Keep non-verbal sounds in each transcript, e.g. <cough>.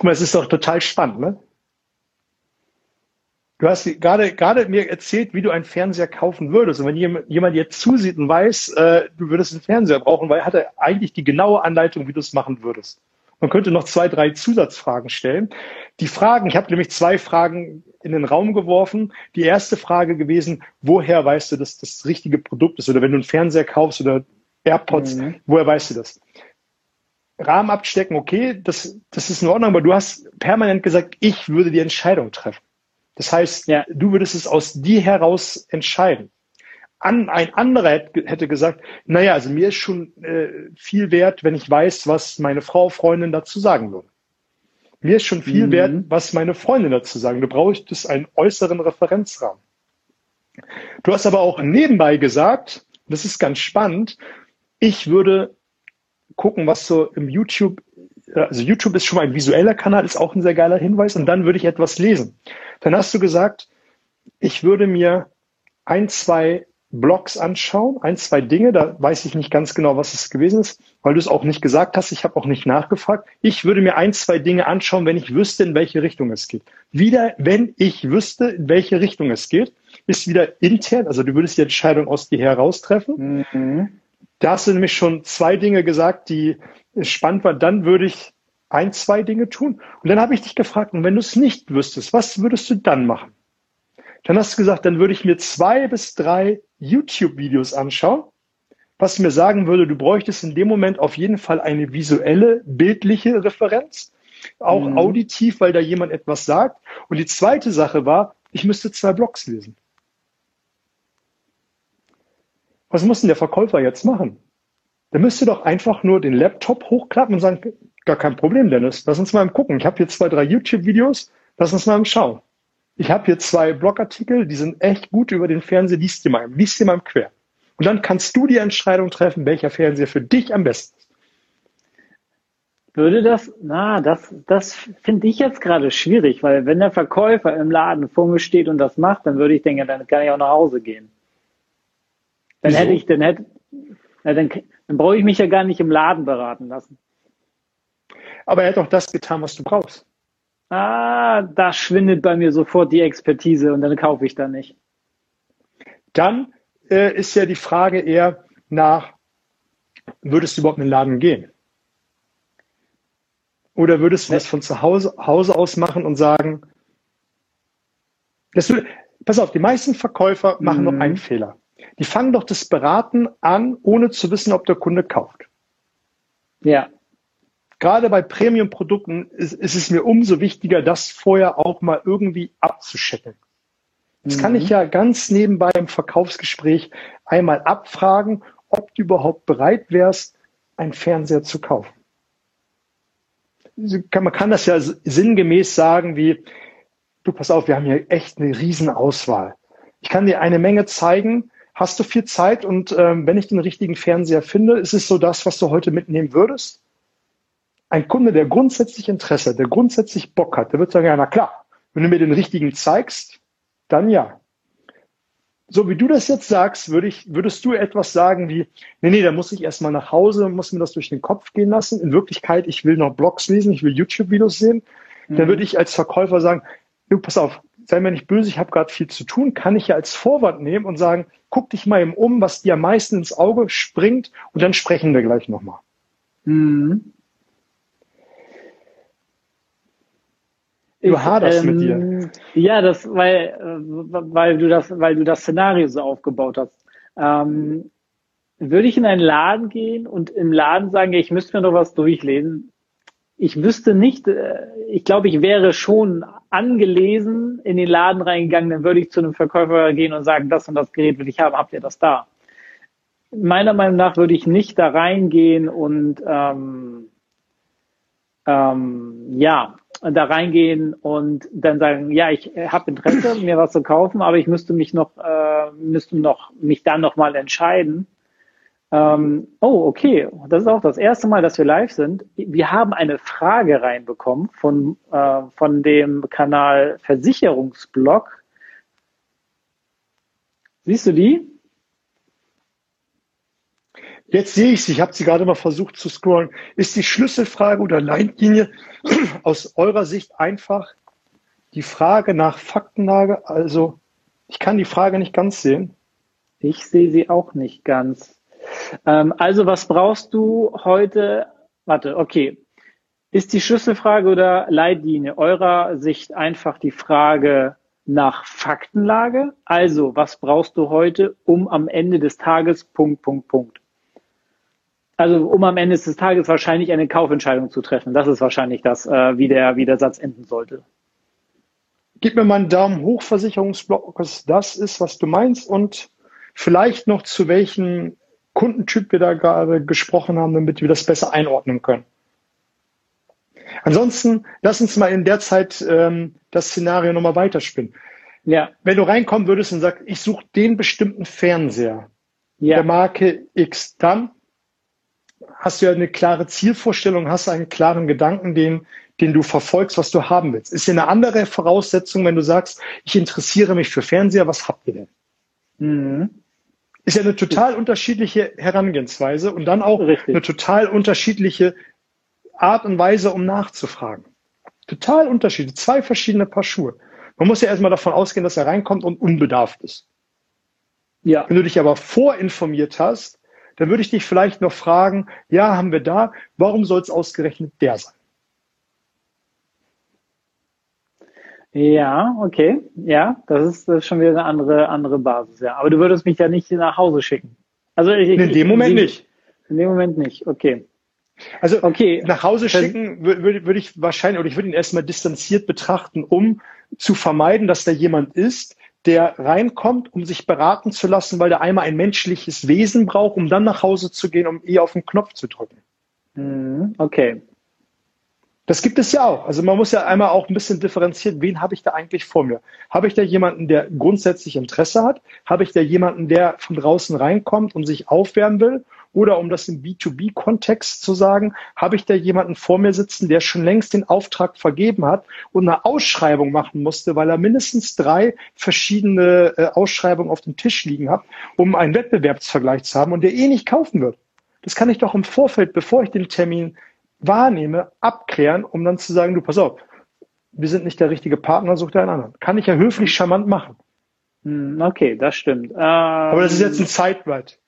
Guck mal, es ist doch total spannend, ne? Du hast gerade, gerade mir erzählt, wie du einen Fernseher kaufen würdest. Und wenn jemand jetzt zusieht und weiß, äh, du würdest einen Fernseher brauchen, weil hat er eigentlich die genaue Anleitung, wie du es machen würdest. Man könnte noch zwei, drei Zusatzfragen stellen. Die Fragen, ich habe nämlich zwei Fragen in den Raum geworfen. Die erste Frage gewesen, woher weißt du, dass das, das richtige Produkt ist? Oder wenn du einen Fernseher kaufst oder AirPods, mhm. woher weißt du das? Rahmen abstecken, okay, das, das ist in Ordnung, aber du hast permanent gesagt, ich würde die Entscheidung treffen. Das heißt, ja. du würdest es aus dir heraus entscheiden. An, ein anderer hätte gesagt, naja, also mir ist schon äh, viel wert, wenn ich weiß, was meine Frau, Freundin dazu sagen würde. Mir ist schon viel mhm. wert, was meine Freundin dazu sagen. Du brauchst einen äußeren Referenzrahmen. Du hast aber auch nebenbei gesagt, das ist ganz spannend, ich würde gucken, was so im YouTube, äh, also YouTube ist schon mal ein visueller Kanal, ist auch ein sehr geiler Hinweis, und dann würde ich etwas lesen. Dann hast du gesagt, ich würde mir ein, zwei Blogs anschauen, ein, zwei Dinge, da weiß ich nicht ganz genau, was es gewesen ist, weil du es auch nicht gesagt hast, ich habe auch nicht nachgefragt. Ich würde mir ein, zwei Dinge anschauen, wenn ich wüsste, in welche Richtung es geht. Wieder, wenn ich wüsste, in welche Richtung es geht, ist wieder intern, also du würdest die Entscheidung aus dir heraustreffen. Mhm. Da hast du nämlich schon zwei Dinge gesagt, die spannend waren. Dann würde ich ein, zwei Dinge tun. Und dann habe ich dich gefragt, und wenn du es nicht wüsstest, was würdest du dann machen? Dann hast du gesagt, dann würde ich mir zwei bis drei YouTube-Videos anschauen, was mir sagen würde, du bräuchtest in dem Moment auf jeden Fall eine visuelle, bildliche Referenz, auch mhm. auditiv, weil da jemand etwas sagt. Und die zweite Sache war, ich müsste zwei Blogs lesen. Was muss denn der Verkäufer jetzt machen? Der müsste doch einfach nur den Laptop hochklappen und sagen, Gar kein Problem, Dennis. Lass uns mal gucken. Ich habe hier zwei, drei YouTube-Videos. Lass uns mal schauen. Ich habe hier zwei Blogartikel, die sind echt gut über den Fernseher. Lies dir mal, lies dir mal quer. Und dann kannst du die Entscheidung treffen, welcher Fernseher für dich am besten ist. Würde das, na, das, das finde ich jetzt gerade schwierig, weil wenn der Verkäufer im Laden vor mir steht und das macht, dann würde ich denken, dann kann ich auch nach Hause gehen. Dann Wieso? hätte ich, dann hätte, na, dann, dann brauche ich mich ja gar nicht im Laden beraten lassen. Aber er hat auch das getan, was du brauchst. Ah, da schwindet bei mir sofort die Expertise und dann kaufe ich da nicht. Dann äh, ist ja die Frage eher nach, würdest du überhaupt in den Laden gehen? Oder würdest du das von zu Hause, Hause aus machen und sagen, du, pass auf, die meisten Verkäufer machen mhm. noch einen Fehler. Die fangen doch das Beraten an, ohne zu wissen, ob der Kunde kauft. Ja gerade bei Premium-Produkten ist, ist, es mir umso wichtiger, das vorher auch mal irgendwie abzuschecken. Das mhm. kann ich mhm. ja ganz nebenbei im Verkaufsgespräch einmal abfragen, ob du überhaupt bereit wärst, einen Fernseher zu kaufen. Man kann das ja sinngemäß sagen wie, du pass auf, wir haben hier echt eine Riesenauswahl. Ich kann dir eine Menge zeigen. Hast du viel Zeit? Und ähm, wenn ich den richtigen Fernseher finde, ist es so das, was du heute mitnehmen würdest? ein Kunde, der grundsätzlich Interesse hat, der grundsätzlich Bock hat, der wird sagen, ja, na klar, wenn du mir den richtigen zeigst, dann ja. So wie du das jetzt sagst, würde ich, würdest du etwas sagen wie, nee, nee, da muss ich erstmal nach Hause, muss mir das durch den Kopf gehen lassen. In Wirklichkeit, ich will noch Blogs lesen, ich will YouTube-Videos sehen. Mhm. Dann würde ich als Verkäufer sagen, du, pass auf, sei mir nicht böse, ich habe gerade viel zu tun, kann ich ja als Vorwand nehmen und sagen, guck dich mal eben um, was dir am meisten ins Auge springt und dann sprechen wir gleich nochmal. Mhm. Du haderst ähm, mit dir. Ja, das, weil, äh, weil du das, weil du das Szenario so aufgebaut hast. Ähm, würde ich in einen Laden gehen und im Laden sagen, ich müsste mir noch was durchlesen? Ich wüsste nicht, äh, ich glaube, ich wäre schon angelesen in den Laden reingegangen, dann würde ich zu einem Verkäufer gehen und sagen, das und das Gerät will ich haben, habt ihr das da? Meiner Meinung nach würde ich nicht da reingehen und ähm, ähm, ja, da reingehen und dann sagen, ja, ich habe Interesse, mir was zu kaufen, aber ich müsste mich noch, äh, müsste noch mich dann noch entscheiden. Ähm, oh, okay, das ist auch das erste Mal, dass wir live sind. Wir haben eine Frage reinbekommen von äh, von dem Kanal Versicherungsblog. Siehst du die? Jetzt sehe ich sie, ich habe sie gerade mal versucht zu scrollen. Ist die Schlüsselfrage oder Leitlinie <clears throat> aus eurer Sicht einfach die Frage nach Faktenlage? Also ich kann die Frage nicht ganz sehen. Ich sehe sie auch nicht ganz. Ähm, also was brauchst du heute? Warte, okay. Ist die Schlüsselfrage oder Leitlinie eurer Sicht einfach die Frage nach Faktenlage? Also, was brauchst du heute, um am Ende des Tages Punkt, Punkt, Punkt? Also, um am Ende des Tages wahrscheinlich eine Kaufentscheidung zu treffen. Das ist wahrscheinlich das, äh, wie, der, wie der Satz enden sollte. Gib mir mal einen Daumen hoch, Versicherungsblock, was das ist, was du meinst und vielleicht noch zu welchem Kundentyp wir da gerade gesprochen haben, damit wir das besser einordnen können. Ansonsten, lass uns mal in der Zeit ähm, das Szenario nochmal weiterspinnen. Ja. Wenn du reinkommen würdest und sagst, ich suche den bestimmten Fernseher ja. der Marke X, dann hast du ja eine klare Zielvorstellung, hast einen klaren Gedanken, den, den du verfolgst, was du haben willst. Ist ja eine andere Voraussetzung, wenn du sagst, ich interessiere mich für Fernseher, was habt ihr denn? Mhm. Ist ja eine total unterschiedliche Herangehensweise und dann auch Richtig. eine total unterschiedliche Art und Weise, um nachzufragen. Total unterschiedlich. Zwei verschiedene Paar Schuhe. Man muss ja erstmal davon ausgehen, dass er reinkommt und unbedarft ist. Ja. Wenn du dich aber vorinformiert hast, dann würde ich dich vielleicht noch fragen, ja, haben wir da, warum soll es ausgerechnet der sein? Ja, okay. Ja, das ist, das ist schon wieder eine andere, andere Basis, ja. Aber du würdest mich ja nicht nach Hause schicken. Also ich, in dem Moment ich, nicht. In dem Moment nicht, okay. Also okay. nach Hause schicken würde, würde ich wahrscheinlich, oder ich würde ihn erstmal distanziert betrachten, um zu vermeiden, dass da jemand ist, der reinkommt, um sich beraten zu lassen, weil der einmal ein menschliches Wesen braucht, um dann nach Hause zu gehen, um eher auf den Knopf zu drücken. Mhm, okay. Das gibt es ja auch. Also man muss ja einmal auch ein bisschen differenzieren, wen habe ich da eigentlich vor mir? Habe ich da jemanden, der grundsätzlich Interesse hat? Habe ich da jemanden, der von draußen reinkommt und sich aufwärmen will? Oder um das im B2B-Kontext zu sagen, habe ich da jemanden vor mir sitzen, der schon längst den Auftrag vergeben hat und eine Ausschreibung machen musste, weil er mindestens drei verschiedene äh, Ausschreibungen auf dem Tisch liegen hat, um einen Wettbewerbsvergleich zu haben und der eh nicht kaufen wird. Das kann ich doch im Vorfeld, bevor ich den Termin wahrnehme, abklären, um dann zu sagen, du pass auf, wir sind nicht der richtige Partner, such dir einen anderen. Kann ich ja höflich charmant machen. Hm, okay, das stimmt. Ähm, Aber das ist jetzt ein Zeitweit.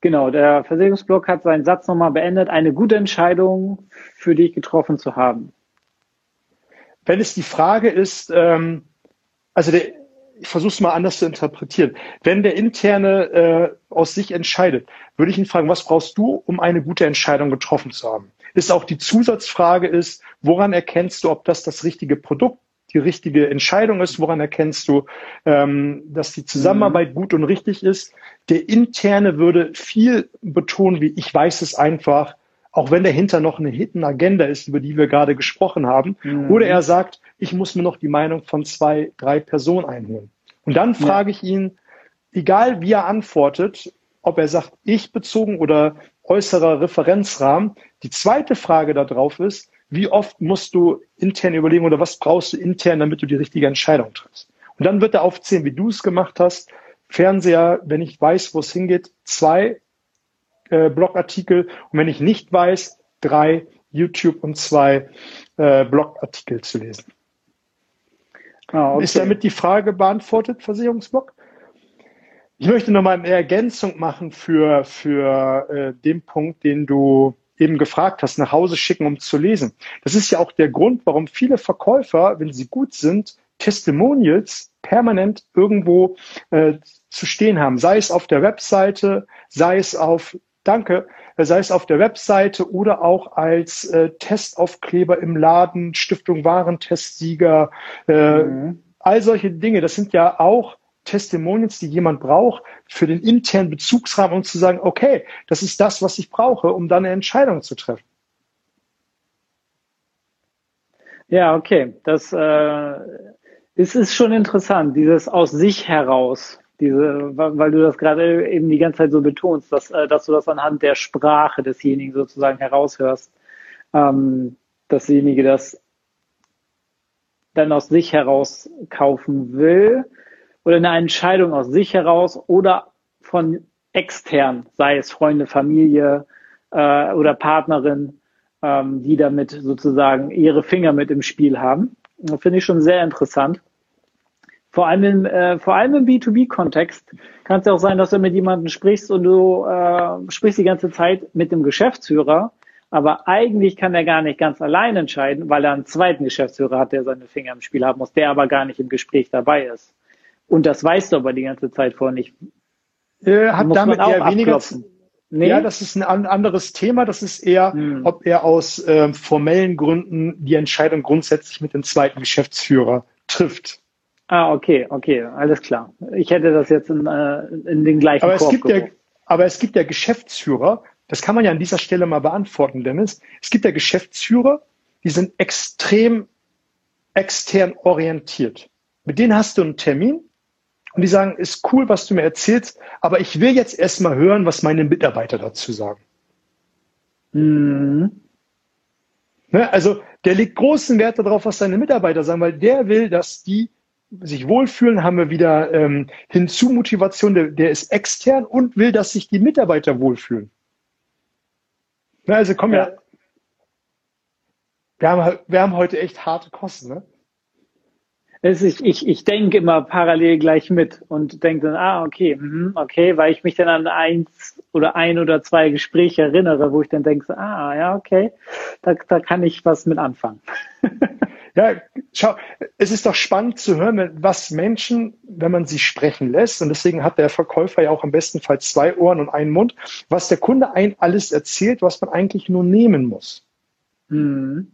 Genau, der Versicherungsblock hat seinen Satz nochmal beendet, eine gute Entscheidung für dich getroffen zu haben. Wenn es die Frage ist, ähm, also der, ich versuche es mal anders zu interpretieren. Wenn der interne äh, aus sich entscheidet, würde ich ihn fragen, was brauchst du, um eine gute Entscheidung getroffen zu haben? Ist auch die Zusatzfrage ist, woran erkennst du, ob das das richtige Produkt die richtige Entscheidung ist, woran erkennst du, ähm, dass die Zusammenarbeit mhm. gut und richtig ist. Der interne würde viel betonen, wie ich weiß es einfach, auch wenn dahinter noch eine Hidden Agenda ist, über die wir gerade gesprochen haben. Mhm. Oder er sagt, ich muss mir noch die Meinung von zwei, drei Personen einholen. Und dann frage ja. ich ihn, egal wie er antwortet, ob er sagt, ich bezogen oder äußerer Referenzrahmen. Die zweite Frage darauf ist, wie oft musst du intern überlegen oder was brauchst du intern, damit du die richtige Entscheidung triffst. Und dann wird er aufzählen, wie du es gemacht hast. Fernseher, wenn ich weiß, wo es hingeht, zwei äh, Blogartikel und wenn ich nicht weiß, drei YouTube und zwei äh, Blogartikel zu lesen. Ah, okay. Ist damit die Frage beantwortet, Versicherungsblock? Ich möchte nochmal eine Ergänzung machen für, für äh, den Punkt, den du eben gefragt hast, nach Hause schicken, um zu lesen. Das ist ja auch der Grund, warum viele Verkäufer, wenn sie gut sind, Testimonials permanent irgendwo äh, zu stehen haben. Sei es auf der Webseite, sei es auf, danke, sei es auf der Webseite oder auch als äh, Testaufkleber im Laden, Stiftung Warentestsieger, äh, mhm. all solche Dinge. Das sind ja auch Testimonials, die jemand braucht für den internen Bezugsrahmen, um zu sagen, okay, das ist das, was ich brauche, um dann eine Entscheidung zu treffen. Ja, okay. Das äh, ist, ist schon interessant, dieses aus sich heraus, diese, weil du das gerade eben die ganze Zeit so betonst, dass, äh, dass du das anhand der Sprache desjenigen sozusagen heraushörst, ähm, dass derjenige das dann aus sich heraus kaufen will oder eine Entscheidung aus sich heraus oder von extern, sei es Freunde, Familie äh, oder Partnerin, ähm, die damit sozusagen ihre Finger mit im Spiel haben. Finde ich schon sehr interessant. Vor allem, im, äh, vor allem im B2B-Kontext kann es ja auch sein, dass du mit jemandem sprichst und du äh, sprichst die ganze Zeit mit dem Geschäftsführer, aber eigentlich kann er gar nicht ganz allein entscheiden, weil er einen zweiten Geschäftsführer hat, der seine Finger im Spiel haben muss, der aber gar nicht im Gespräch dabei ist. Und das weißt du aber die ganze Zeit vorher nicht. Äh, hat damit eher weniger, Nee? Ja, das ist ein anderes Thema. Das ist eher, hm. ob er aus äh, formellen Gründen die Entscheidung grundsätzlich mit dem zweiten Geschäftsführer trifft. Ah, okay, okay, alles klar. Ich hätte das jetzt in, äh, in den gleichen aber Korb es gibt ja, Aber es gibt ja Geschäftsführer, das kann man ja an dieser Stelle mal beantworten, Dennis. Es gibt ja Geschäftsführer, die sind extrem extern orientiert. Mit denen hast du einen Termin, und die sagen, ist cool, was du mir erzählst, aber ich will jetzt erstmal hören, was meine Mitarbeiter dazu sagen. Mhm. Ne, also der legt großen Wert darauf, was seine Mitarbeiter sagen, weil der will, dass die sich wohlfühlen, haben wir wieder ähm, Hinzu-Motivation, der, der ist extern und will, dass sich die Mitarbeiter wohlfühlen. Ne, also komm ja. ja wir, haben, wir haben heute echt harte Kosten, ne? Ich, ich, ich denke immer parallel gleich mit und denke dann, ah, okay, mh, okay, weil ich mich dann an eins oder ein oder zwei Gespräche erinnere, wo ich dann denke, ah, ja, okay, da, da kann ich was mit anfangen. <laughs> Ja, schau, es ist doch spannend zu hören, was Menschen, wenn man sie sprechen lässt, und deswegen hat der Verkäufer ja auch im besten Fall zwei Ohren und einen Mund, was der Kunde ein alles erzählt, was man eigentlich nur nehmen muss. Mhm.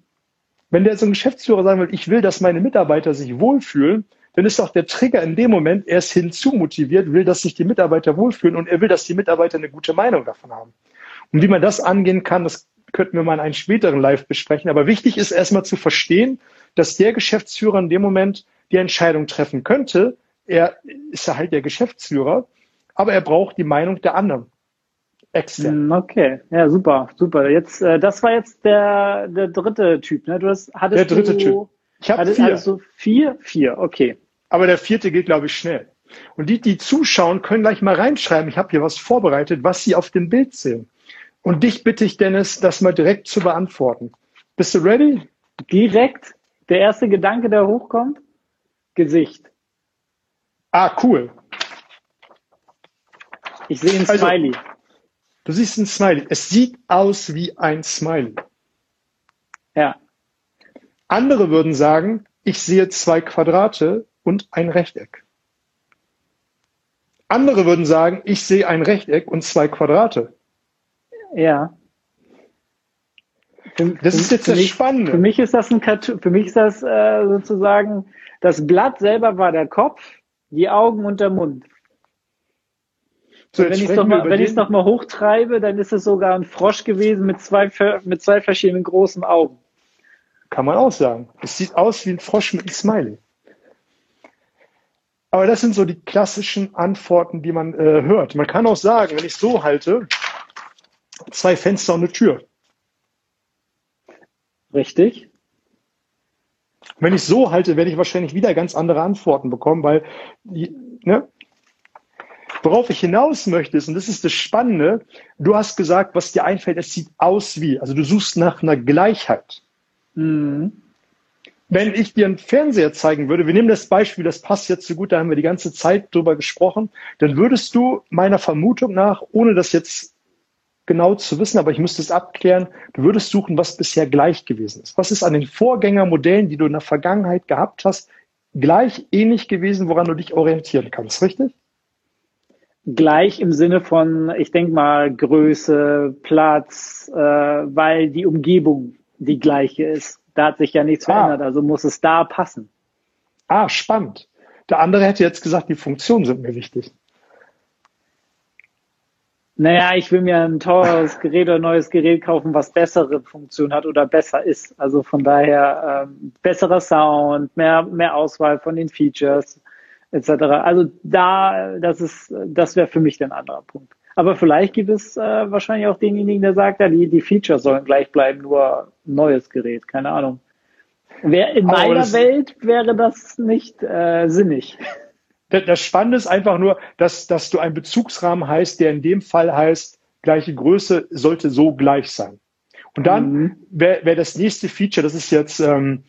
Wenn der so ein Geschäftsführer sagen will, ich will, dass meine Mitarbeiter sich wohlfühlen, dann ist doch der Trigger in dem Moment erst hinzumotiviert, will, dass sich die Mitarbeiter wohlfühlen und er will, dass die Mitarbeiter eine gute Meinung davon haben. Und wie man das angehen kann, das könnten wir mal in einem späteren Live besprechen. Aber wichtig ist erstmal zu verstehen, dass der Geschäftsführer in dem Moment die Entscheidung treffen könnte. Er ist ja halt der Geschäftsführer, aber er braucht die Meinung der anderen. Extern. Hm, okay, ja, super, super. Jetzt, äh, das war jetzt der, der dritte Typ, ne? Du hast, hattest der dritte du, Typ. Ich habe vier. Hattest du vier? Vier, okay. Aber der vierte geht, glaube ich, schnell. Und die, die zuschauen, können gleich mal reinschreiben. Ich habe hier was vorbereitet, was sie auf dem Bild sehen. Und dich bitte ich, Dennis, das mal direkt zu beantworten. Bist du ready? Direkt. Der erste Gedanke, der hochkommt? Gesicht. Ah, cool. Ich sehe ein also, Du siehst ein Smiley. Es sieht aus wie ein Smiley. Ja. Andere würden sagen, ich sehe zwei Quadrate und ein Rechteck. Andere würden sagen, ich sehe ein Rechteck und zwei Quadrate. Ja. Für, das ist jetzt das mich, Spannende. Für mich ist das ein Cartoon, für mich ist das äh, sozusagen, das Blatt selber war der Kopf, die Augen und der Mund. So, wenn ich es nochmal, nochmal hochtreibe, dann ist es sogar ein Frosch gewesen mit zwei, mit zwei verschiedenen großen Augen. Kann man auch sagen. Es sieht aus wie ein Frosch mit einem Smiley. Aber das sind so die klassischen Antworten, die man äh, hört. Man kann auch sagen, wenn ich so halte, zwei Fenster und eine Tür. Richtig. Wenn ich so halte, werde ich wahrscheinlich wieder ganz andere Antworten bekommen, weil ne, Worauf ich hinaus möchte, ist, und das ist das Spannende, du hast gesagt, was dir einfällt, es sieht aus wie. Also du suchst nach einer Gleichheit. Mhm. Wenn ich dir einen Fernseher zeigen würde, wir nehmen das Beispiel, das passt jetzt so gut, da haben wir die ganze Zeit drüber gesprochen, dann würdest du meiner Vermutung nach, ohne das jetzt genau zu wissen, aber ich müsste es abklären, du würdest suchen, was bisher gleich gewesen ist. Was ist an den Vorgängermodellen, die du in der Vergangenheit gehabt hast, gleich ähnlich gewesen, woran du dich orientieren kannst, richtig? Gleich im Sinne von, ich denke mal, Größe, Platz, äh, weil die Umgebung die gleiche ist. Da hat sich ja nichts ah. verändert, also muss es da passen. Ah, spannend. Der andere hätte jetzt gesagt, die Funktionen sind mir wichtig. Naja, ich will mir ein teures Gerät oder ein neues Gerät kaufen, was bessere Funktionen hat oder besser ist. Also von daher ähm, besserer Sound, mehr, mehr Auswahl von den Features, etc. Also da, das ist, das wäre für mich der anderer Punkt. Aber vielleicht gibt es äh, wahrscheinlich auch denjenigen, der sagt, ja, die, die Features sollen gleich bleiben, nur neues Gerät, keine Ahnung. Wer, in meiner Welt wäre das nicht äh, sinnig. Das Spannende ist einfach nur, dass, dass du einen Bezugsrahmen heißt, der in dem Fall heißt, gleiche Größe sollte so gleich sein. Und dann mhm. wäre wär das nächste Feature, das ist jetzt ähm,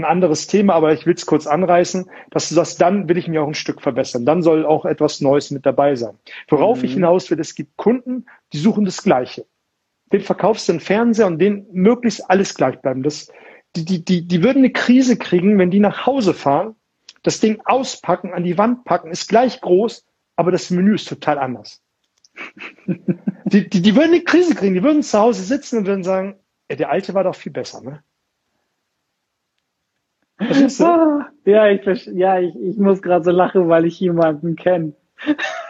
ein anderes Thema, aber ich will es kurz anreißen, dass du sagst, dann will ich mich auch ein Stück verbessern. Dann soll auch etwas Neues mit dabei sein. Worauf mhm. ich hinaus will, es gibt Kunden, die suchen das Gleiche. Den verkaufst du einen Fernseher und den möglichst alles gleich bleiben. Das, die, die, die, die würden eine Krise kriegen, wenn die nach Hause fahren, das Ding auspacken, an die Wand packen, ist gleich groß, aber das Menü ist total anders. <laughs> die, die, die würden eine Krise kriegen, die würden zu Hause sitzen und würden sagen, ey, der alte war doch viel besser, ne? <laughs> Ja, ich, ja, ich, ich muss gerade so lachen, weil ich jemanden kenne.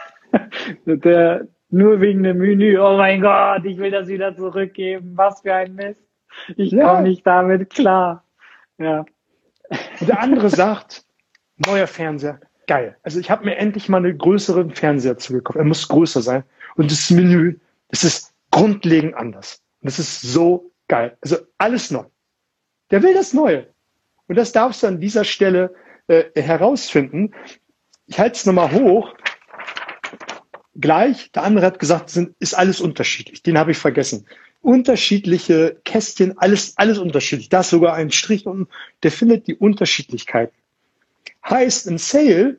<laughs> der nur wegen dem Menü, oh mein Gott, ich will das wieder zurückgeben. Was für ein Mist. Ich ja. komme nicht damit klar. Ja. Und der andere sagt, neuer Fernseher, geil. Also ich habe mir endlich mal einen größeren Fernseher zugekauft. Er muss größer sein. Und das Menü, das ist grundlegend anders. Und das ist so geil. Also alles neu. Der will das Neue. Und das darfst du an dieser Stelle äh, herausfinden. Ich halte es nochmal hoch. Gleich, der andere hat gesagt, sind, ist alles unterschiedlich. Den habe ich vergessen. Unterschiedliche Kästchen, alles, alles unterschiedlich. Da ist sogar ein Strich und der findet die Unterschiedlichkeiten. Heißt, im Sale,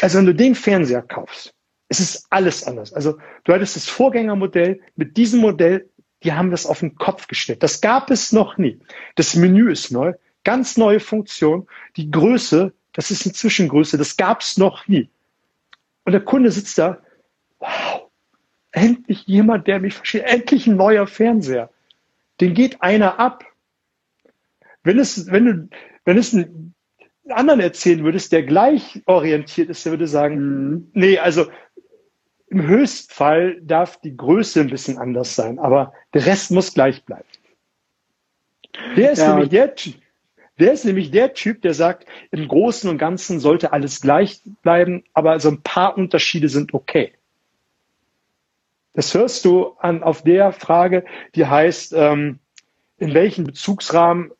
also wenn du den Fernseher kaufst, es ist alles anders. Also du hattest das Vorgängermodell, mit diesem Modell, die haben das auf den Kopf gestellt. Das gab es noch nie. Das Menü ist neu, ganz neue Funktion. Die Größe, das ist eine Zwischengröße, das gab es noch nie. Und der Kunde sitzt da, wow, endlich jemand, der mich versteht, endlich ein neuer Fernseher. Den geht einer ab. Wenn es, wenn du, wenn es ein anderen erzählen würdest, der gleich orientiert ist, der würde sagen, mhm. nee, also im Höchstfall darf die Größe ein bisschen anders sein, aber der Rest muss gleich bleiben. Der ist, ja. nämlich der, der ist nämlich der Typ, der sagt, im Großen und Ganzen sollte alles gleich bleiben, aber so ein paar Unterschiede sind okay. Das hörst du an auf der Frage, die heißt, ähm, in welchem Bezugsrahmen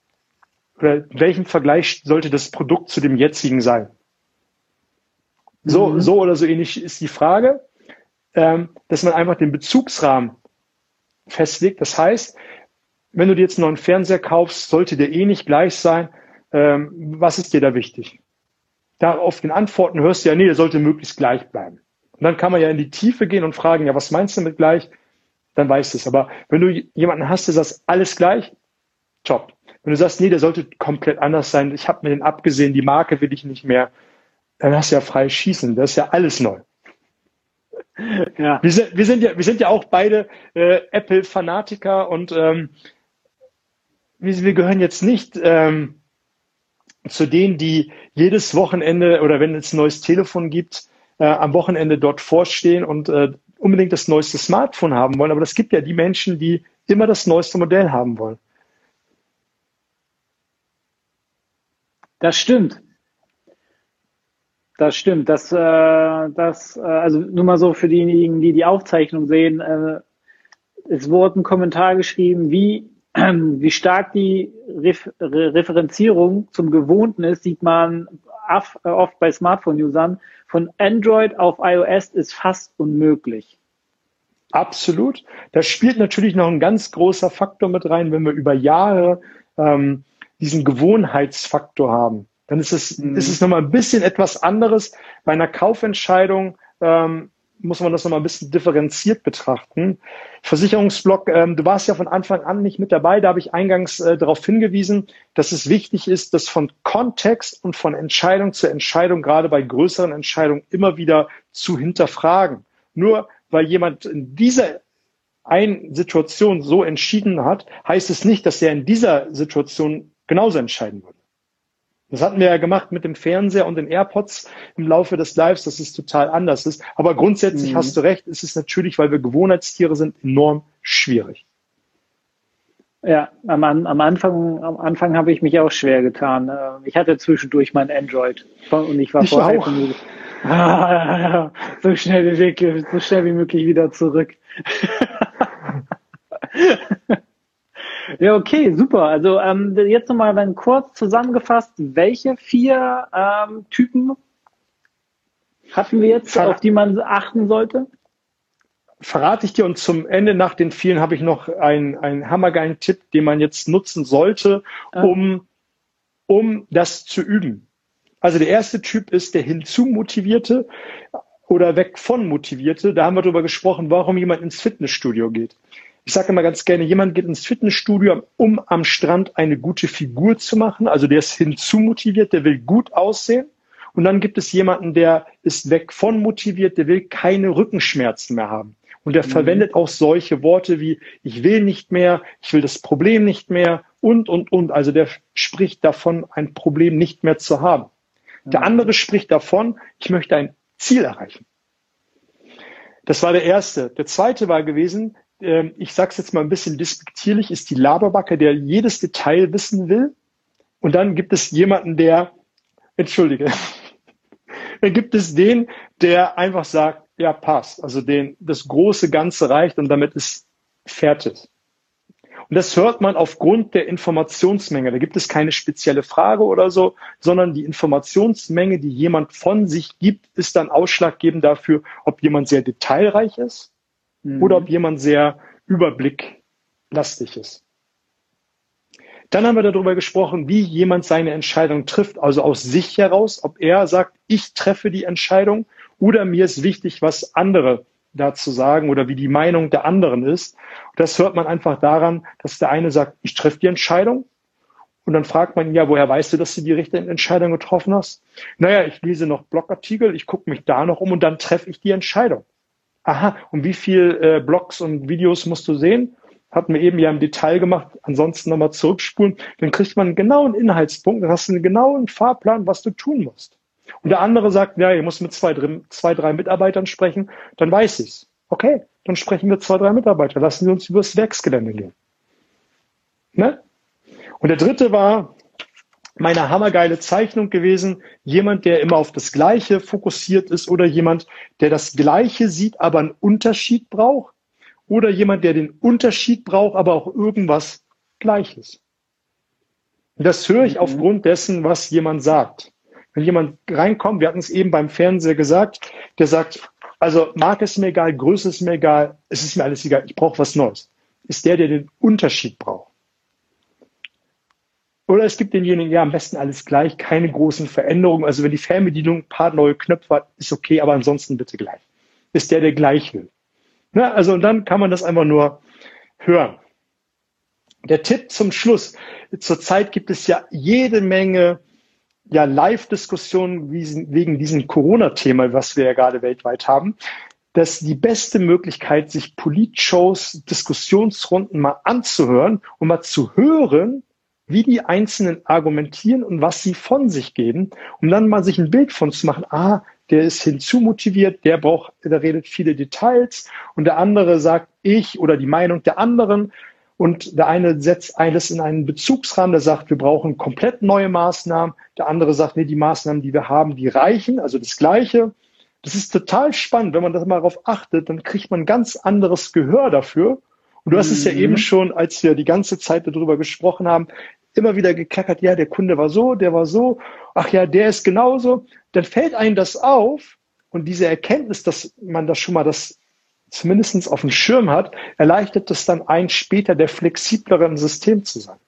oder in welchem Vergleich sollte das Produkt zu dem jetzigen sein? So, mhm. so oder so ähnlich ist die Frage, dass man einfach den Bezugsrahmen festlegt. Das heißt, wenn du dir jetzt einen neuen Fernseher kaufst, sollte der eh nicht gleich sein. Ähm, was ist dir da wichtig? Da auf den Antworten hörst du ja, nee, der sollte möglichst gleich bleiben. Und dann kann man ja in die Tiefe gehen und fragen, ja, was meinst du mit gleich? Dann weißt du es. Aber wenn du jemanden hast, der sagt, alles gleich, top. Wenn du sagst, nee, der sollte komplett anders sein, ich habe mir den abgesehen, die Marke will ich nicht mehr, dann hast du ja frei schießen. Das ist ja alles neu. Ja. Wir, sind, wir, sind ja, wir sind ja auch beide äh, Apple-Fanatiker und ähm, wir, wir gehören jetzt nicht ähm, zu denen, die jedes Wochenende oder wenn es ein neues Telefon gibt, äh, am Wochenende dort vorstehen und äh, unbedingt das neueste Smartphone haben wollen. Aber es gibt ja die Menschen, die immer das neueste Modell haben wollen. Das stimmt. Das stimmt. Das, äh, das, äh, also nur mal so für diejenigen, die die Aufzeichnung sehen. Äh, es wurde ein Kommentar geschrieben, wie äh, <clears throat> wie stark die Ref Referenzierung zum Gewohnten ist, sieht man oft bei Smartphone-Usern. Von Android auf iOS ist fast unmöglich. Absolut. Da spielt natürlich noch ein ganz großer Faktor mit rein, wenn wir über Jahre ähm, diesen Gewohnheitsfaktor haben. Dann ist es, mhm. ist es nochmal ein bisschen etwas anderes. Bei einer Kaufentscheidung ähm, muss man das nochmal ein bisschen differenziert betrachten. Versicherungsblock, ähm, du warst ja von Anfang an nicht mit dabei, da habe ich eingangs äh, darauf hingewiesen, dass es wichtig ist, das von Kontext und von Entscheidung zu Entscheidung, gerade bei größeren Entscheidungen, immer wieder zu hinterfragen. Nur weil jemand in dieser einen Situation so entschieden hat, heißt es nicht, dass er in dieser Situation genauso entscheiden würde. Das hatten wir ja gemacht mit dem Fernseher und den AirPods im Laufe des Lives, dass es total anders ist. Aber grundsätzlich mhm. hast du recht, ist es natürlich, weil wir Gewohnheitstiere sind, enorm schwierig. Ja, am, am Anfang, am Anfang habe ich mich auch schwer getan. Äh, ich hatte zwischendurch mein Android und ich war ich vorher ah, <laughs> so schnell wie möglich, so schnell wie möglich wieder zurück. <laughs> Ja, okay, super. Also ähm, jetzt nochmal dann kurz zusammengefasst, welche vier ähm, Typen hatten wir jetzt, Ver auf die man achten sollte? Verrate ich dir und zum Ende nach den vielen habe ich noch einen, einen hammergeilen Tipp, den man jetzt nutzen sollte, ah. um, um das zu üben. Also der erste Typ ist der hinzumotivierte oder weg von motivierte. Da haben wir darüber gesprochen, warum jemand ins Fitnessstudio geht. Ich sage immer ganz gerne, jemand geht ins Fitnessstudio, um am Strand eine gute Figur zu machen. Also der ist hinzumotiviert, der will gut aussehen. Und dann gibt es jemanden, der ist weg von motiviert, der will keine Rückenschmerzen mehr haben. Und der mhm. verwendet auch solche Worte wie, ich will nicht mehr, ich will das Problem nicht mehr und, und, und. Also der spricht davon, ein Problem nicht mehr zu haben. Der mhm. andere spricht davon, ich möchte ein Ziel erreichen. Das war der erste. Der zweite war gewesen, äh, ich sage es jetzt mal ein bisschen despektierlich, ist die Laberbacke, der jedes Detail wissen will. Und dann gibt es jemanden, der, entschuldige, <laughs> dann gibt es den, der einfach sagt, ja, passt. Also den, das große Ganze reicht und damit ist fertig. Und das hört man aufgrund der Informationsmenge. Da gibt es keine spezielle Frage oder so, sondern die Informationsmenge, die jemand von sich gibt, ist dann ausschlaggebend dafür, ob jemand sehr detailreich ist mhm. oder ob jemand sehr überblicklastig ist. Dann haben wir darüber gesprochen, wie jemand seine Entscheidung trifft, also aus sich heraus, ob er sagt, ich treffe die Entscheidung oder mir ist wichtig, was andere dazu sagen oder wie die Meinung der anderen ist. das hört man einfach daran, dass der eine sagt, ich treffe die Entscheidung. Und dann fragt man ihn, ja, woher weißt du, dass du die richtige Entscheidung getroffen hast? Naja, ich lese noch Blogartikel, ich gucke mich da noch um und dann treffe ich die Entscheidung. Aha, und wie viel äh, Blogs und Videos musst du sehen? Hatten wir eben ja im Detail gemacht, ansonsten nochmal zurückspulen. Dann kriegt man einen genauen Inhaltspunkt, dann hast du einen genauen Fahrplan, was du tun musst. Und der andere sagt, ja, ihr muss mit zwei, zwei, drei Mitarbeitern sprechen, dann weiß ich's. Okay, dann sprechen wir zwei, drei Mitarbeiter, lassen Sie uns übers Werksgelände gehen. Ne? Und der dritte war meine hammergeile Zeichnung gewesen, jemand, der immer auf das Gleiche fokussiert ist oder jemand, der das Gleiche sieht, aber einen Unterschied braucht oder jemand, der den Unterschied braucht, aber auch irgendwas Gleiches. Das höre ich mhm. aufgrund dessen, was jemand sagt. Wenn jemand reinkommt, wir hatten es eben beim Fernseher gesagt, der sagt, also Marke ist mir egal, Größe ist mir egal, es ist mir alles egal, ich brauche was Neues. Ist der, der den Unterschied braucht. Oder es gibt denjenigen, ja, am besten alles gleich, keine großen Veränderungen. Also wenn die Fernbedienung ein paar neue Knöpfe hat, ist okay, aber ansonsten bitte gleich. Ist der, der gleich will. Also und dann kann man das einfach nur hören. Der Tipp zum Schluss. Zurzeit gibt es ja jede Menge ja, Live-Diskussionen wegen diesem Corona-Thema, was wir ja gerade weltweit haben, dass die beste Möglichkeit, sich Politshows, Diskussionsrunden mal anzuhören und mal zu hören, wie die Einzelnen argumentieren und was sie von sich geben, um dann mal sich ein Bild von zu machen, ah, der ist hinzumotiviert, der braucht, der redet viele Details und der andere sagt ich oder die Meinung der anderen und der eine setzt alles in einen Bezugsrahmen, der sagt, wir brauchen komplett neue Maßnahmen. Der andere sagt, nee, die Maßnahmen, die wir haben, die reichen, also das Gleiche. Das ist total spannend. Wenn man das mal darauf achtet, dann kriegt man ganz anderes Gehör dafür. Und du hast mhm. es ja eben mhm. schon, als wir die ganze Zeit darüber gesprochen haben, immer wieder geklackert, ja, der Kunde war so, der war so, ach ja, der ist genauso. Dann fällt einem das auf und diese Erkenntnis, dass man das schon mal das zumindest auf dem Schirm hat, erleichtert es dann ein, später der flexiblere im System zu sein.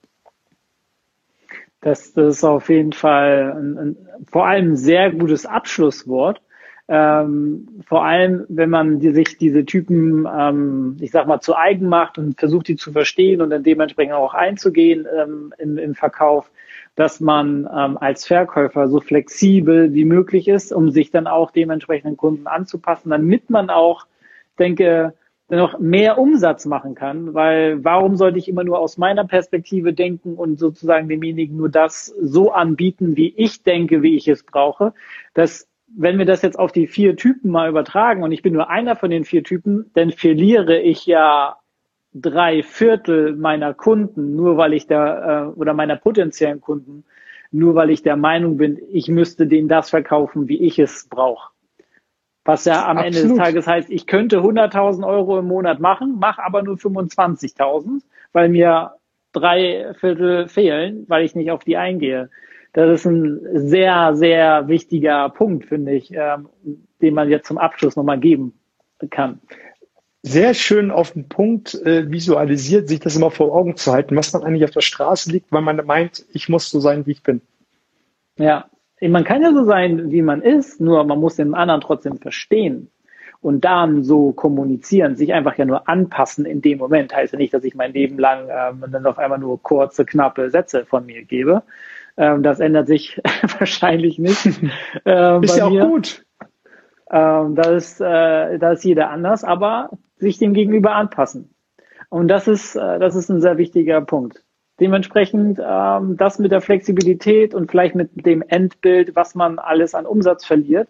Das, das ist auf jeden Fall ein, ein, vor allem ein sehr gutes Abschlusswort. Ähm, vor allem, wenn man die, sich diese Typen, ähm, ich sag mal, zu eigen macht und versucht, die zu verstehen und dann dementsprechend auch einzugehen ähm, im, im Verkauf, dass man ähm, als Verkäufer so flexibel wie möglich ist, um sich dann auch dementsprechenden Kunden anzupassen, damit man auch denke, noch mehr Umsatz machen kann, weil warum sollte ich immer nur aus meiner Perspektive denken und sozusagen demjenigen nur das so anbieten, wie ich denke, wie ich es brauche, dass wenn wir das jetzt auf die vier Typen mal übertragen und ich bin nur einer von den vier Typen, dann verliere ich ja drei Viertel meiner Kunden, nur weil ich da, äh, oder meiner potenziellen Kunden, nur weil ich der Meinung bin, ich müsste denen das verkaufen, wie ich es brauche. Was ja am Absolut. Ende des Tages heißt, ich könnte 100.000 Euro im Monat machen, mache aber nur 25.000, weil mir drei Viertel fehlen, weil ich nicht auf die eingehe. Das ist ein sehr, sehr wichtiger Punkt, finde ich, ähm, den man jetzt zum Abschluss nochmal geben kann. Sehr schön auf den Punkt äh, visualisiert, sich das immer vor Augen zu halten, was man eigentlich auf der Straße liegt, weil man meint, ich muss so sein, wie ich bin. Ja, man kann ja so sein, wie man ist, nur man muss den anderen trotzdem verstehen und dann so kommunizieren, sich einfach ja nur anpassen in dem Moment. Heißt ja nicht, dass ich mein Leben lang ähm, dann auf einmal nur kurze, knappe Sätze von mir gebe. Ähm, das ändert sich <laughs> wahrscheinlich nicht. <laughs> Äh, ist ja auch mir. gut. Ähm, da, ist, äh, da ist jeder anders, aber sich dem Gegenüber anpassen. Und das ist, äh, das ist ein sehr wichtiger Punkt. Dementsprechend ähm, das mit der Flexibilität und vielleicht mit dem Endbild, was man alles an Umsatz verliert,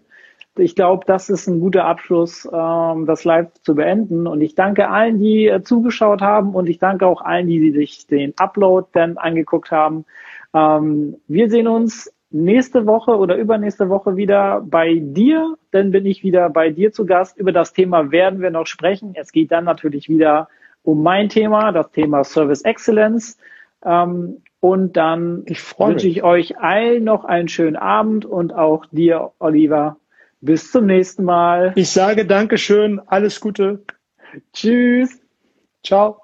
ich glaube, das ist ein guter Abschluss, ähm, das Live zu beenden. Und ich danke allen, die äh, zugeschaut haben und ich danke auch allen, die sich den Upload dann angeguckt haben. Ähm, wir sehen uns nächste Woche oder übernächste Woche wieder bei dir. Dann bin ich wieder bei dir zu Gast. Über das Thema werden wir noch sprechen. Es geht dann natürlich wieder um mein Thema, das Thema Service Excellence. Ähm, und dann wünsche ich euch allen noch einen schönen Abend und auch dir, Oliver, bis zum nächsten Mal. Ich sage Dankeschön, alles Gute. Tschüss. Ciao.